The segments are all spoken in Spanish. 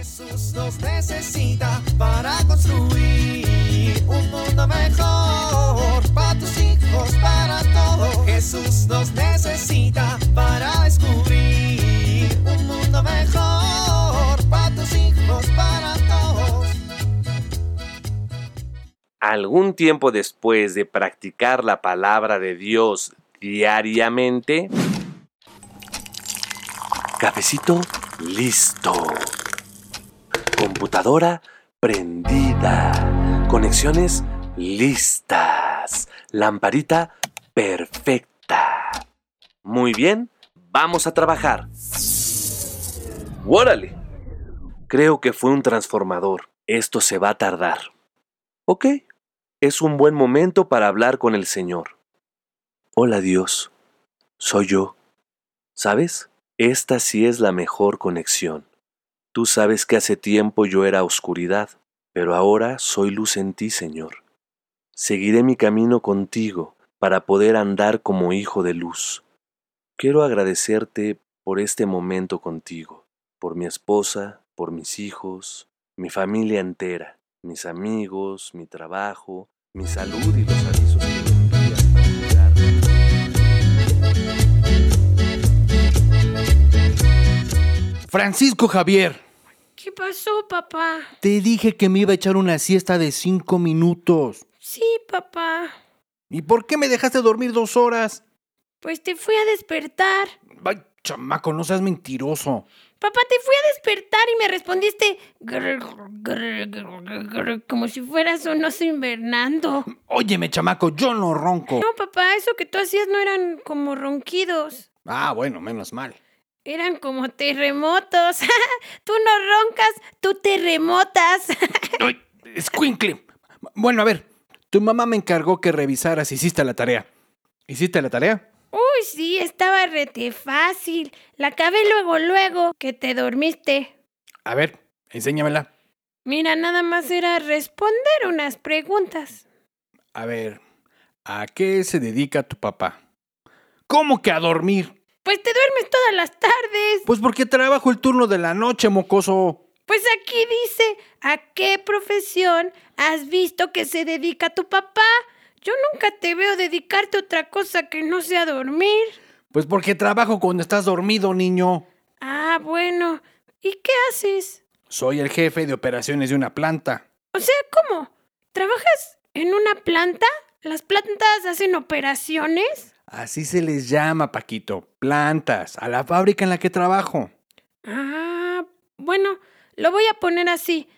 Jesús nos necesita para construir un mundo mejor para tus hijos, para todos. Jesús nos necesita para descubrir un mundo mejor para tus hijos, para todos. Algún tiempo después de practicar la palabra de Dios diariamente, cafecito listo, computadora prendida, conexiones listas, lamparita perfecta. Muy bien, vamos a trabajar. ¡Órale! Creo que fue un transformador. Esto se va a tardar. Ok, es un buen momento para hablar con el Señor. Hola Dios, soy yo. ¿Sabes? Esta sí es la mejor conexión. Tú sabes que hace tiempo yo era oscuridad, pero ahora soy luz en ti, Señor. Seguiré mi camino contigo para poder andar como hijo de luz. Quiero agradecerte por este momento contigo, por mi esposa, por mis hijos, mi familia entera, mis amigos, mi trabajo, mi salud y los avisos Francisco Javier, ¿Qué pasó, papá? te dije que me iba a echar una siesta de cinco minutos. Sí, papá. ¿Y por qué me dejaste dormir dos horas? Pues te fui a despertar. Ay, chamaco, no seas mentiroso. Papá, te fui a despertar y me respondiste grr, grr, grr, grr, como si fueras un oso invernando. Óyeme, chamaco, yo no ronco. No, papá, eso que tú hacías no eran como ronquidos. Ah, bueno, menos mal. Eran como terremotos. tú no roncas, tú terremotas. ¡Ay, escuincle! Bueno, a ver, tu mamá me encargó que revisaras si hiciste la tarea. ¿Hiciste la tarea? Uy, sí, estaba rete fácil. La acabé luego, luego que te dormiste. A ver, enséñamela. Mira, nada más era responder unas preguntas. A ver, ¿a qué se dedica tu papá? ¿Cómo que a dormir? Pues te duermes todas las tardes. Pues porque trabajo el turno de la noche, mocoso. Pues aquí dice, ¿a qué profesión has visto que se dedica tu papá? Yo nunca te veo dedicarte a otra cosa que no sea dormir. Pues porque trabajo cuando estás dormido, niño. Ah, bueno. ¿Y qué haces? Soy el jefe de operaciones de una planta. O sea, ¿cómo? ¿Trabajas en una planta? ¿Las plantas hacen operaciones? Así se les llama, Paquito. Plantas, a la fábrica en la que trabajo. Ah, bueno, lo voy a poner así.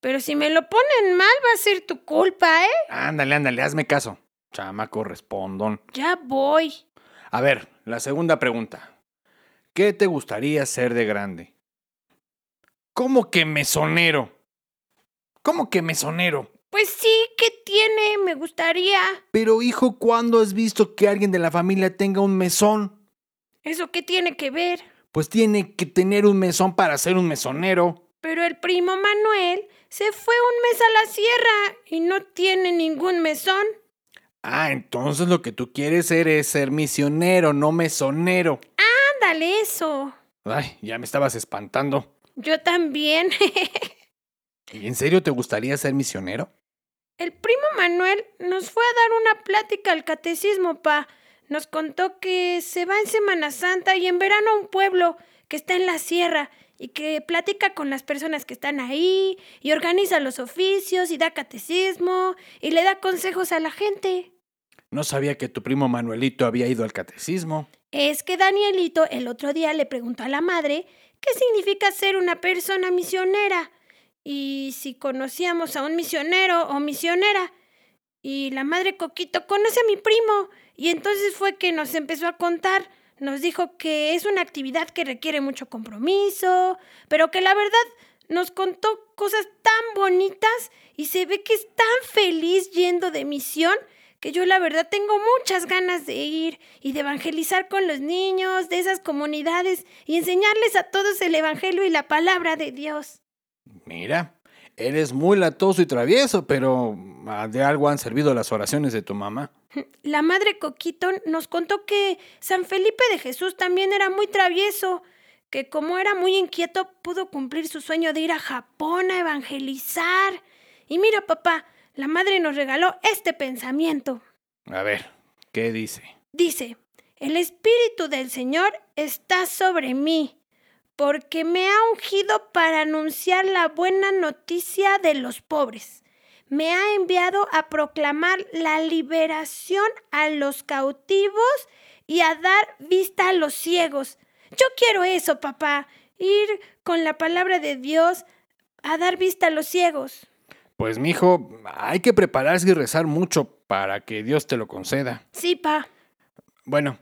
Pero si me lo ponen mal va a ser tu culpa, ¿eh? Ándale, ándale, hazme caso. Chamaco respondón. Ya voy. A ver, la segunda pregunta. ¿Qué te gustaría ser de grande? ¿Cómo que mesonero? ¿Cómo que mesonero? Pues sí, ¿qué tiene? Me gustaría. Pero hijo, ¿cuándo has visto que alguien de la familia tenga un mesón? ¿Eso qué tiene que ver? Pues tiene que tener un mesón para ser un mesonero. Pero el primo Manuel se fue un mes a la sierra y no tiene ningún mesón. Ah, entonces lo que tú quieres ser es ser misionero, no mesonero. Ándale eso. Ay, ya me estabas espantando. Yo también. ¿Y en serio te gustaría ser misionero? El primo Manuel nos fue a dar una plática al catecismo, pa. Nos contó que se va en Semana Santa y en verano a un pueblo que está en la sierra y que platica con las personas que están ahí y organiza los oficios y da catecismo y le da consejos a la gente. No sabía que tu primo Manuelito había ido al catecismo. Es que Danielito el otro día le preguntó a la madre qué significa ser una persona misionera y si conocíamos a un misionero o misionera. Y la madre Coquito conoce a mi primo y entonces fue que nos empezó a contar. Nos dijo que es una actividad que requiere mucho compromiso, pero que la verdad nos contó cosas tan bonitas y se ve que es tan feliz yendo de misión que yo la verdad tengo muchas ganas de ir y de evangelizar con los niños de esas comunidades y enseñarles a todos el Evangelio y la palabra de Dios. Mira, eres muy latoso y travieso, pero ah, de algo han servido las oraciones de tu mamá. La madre Coquito nos contó que San Felipe de Jesús también era muy travieso, que como era muy inquieto pudo cumplir su sueño de ir a Japón a evangelizar. Y mira, papá, la madre nos regaló este pensamiento. A ver, ¿qué dice? Dice, el Espíritu del Señor está sobre mí, porque me ha ungido para anunciar la buena noticia de los pobres. Me ha enviado a proclamar la liberación a los cautivos y a dar vista a los ciegos. Yo quiero eso, papá, ir con la palabra de Dios a dar vista a los ciegos. Pues, mijo, hay que prepararse y rezar mucho para que Dios te lo conceda. Sí, pa. Bueno,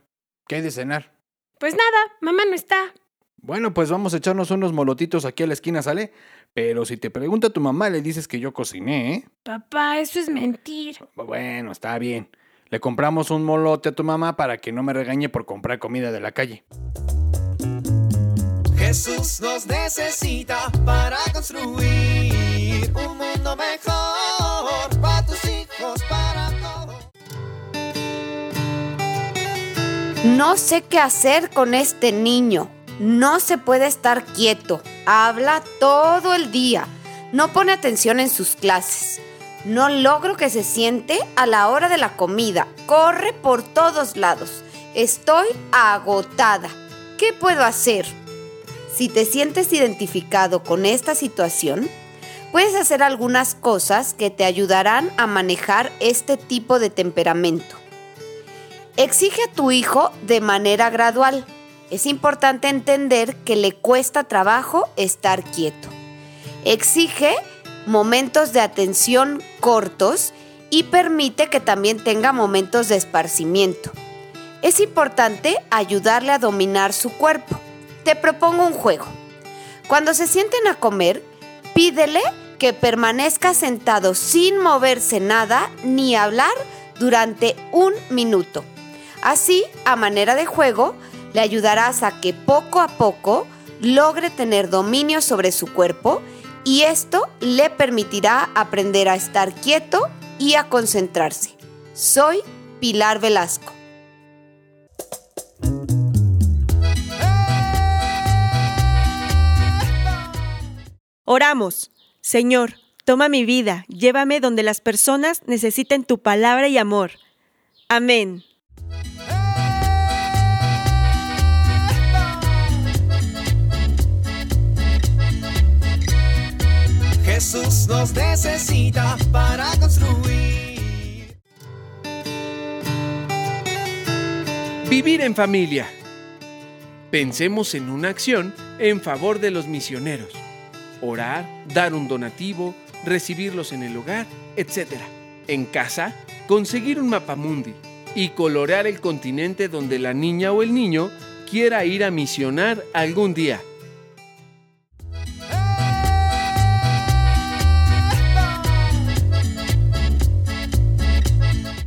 ¿qué hay de cenar? Pues nada, mamá no está. Bueno, pues vamos a echarnos unos molotitos aquí a la esquina, ¿sale? Pero si te pregunta tu mamá, le dices que yo cociné, ¿eh? Papá, eso es mentir. Bueno, está bien. Le compramos un molote a tu mamá para que no me regañe por comprar comida de la calle. Jesús nos necesita para construir un mundo mejor para tus hijos, para todos. No sé qué hacer con este niño. No se puede estar quieto. Habla todo el día. No pone atención en sus clases. No logro que se siente a la hora de la comida. Corre por todos lados. Estoy agotada. ¿Qué puedo hacer? Si te sientes identificado con esta situación, puedes hacer algunas cosas que te ayudarán a manejar este tipo de temperamento. Exige a tu hijo de manera gradual. Es importante entender que le cuesta trabajo estar quieto. Exige momentos de atención cortos y permite que también tenga momentos de esparcimiento. Es importante ayudarle a dominar su cuerpo. Te propongo un juego. Cuando se sienten a comer, pídele que permanezca sentado sin moverse nada ni hablar durante un minuto. Así, a manera de juego, le ayudarás a que poco a poco logre tener dominio sobre su cuerpo y esto le permitirá aprender a estar quieto y a concentrarse. Soy Pilar Velasco. Oramos. Señor, toma mi vida, llévame donde las personas necesiten tu palabra y amor. Amén. Nos necesita para construir. Vivir en familia. Pensemos en una acción en favor de los misioneros. Orar, dar un donativo, recibirlos en el hogar, etc. En casa, conseguir un mapamundi y colorear el continente donde la niña o el niño quiera ir a misionar algún día.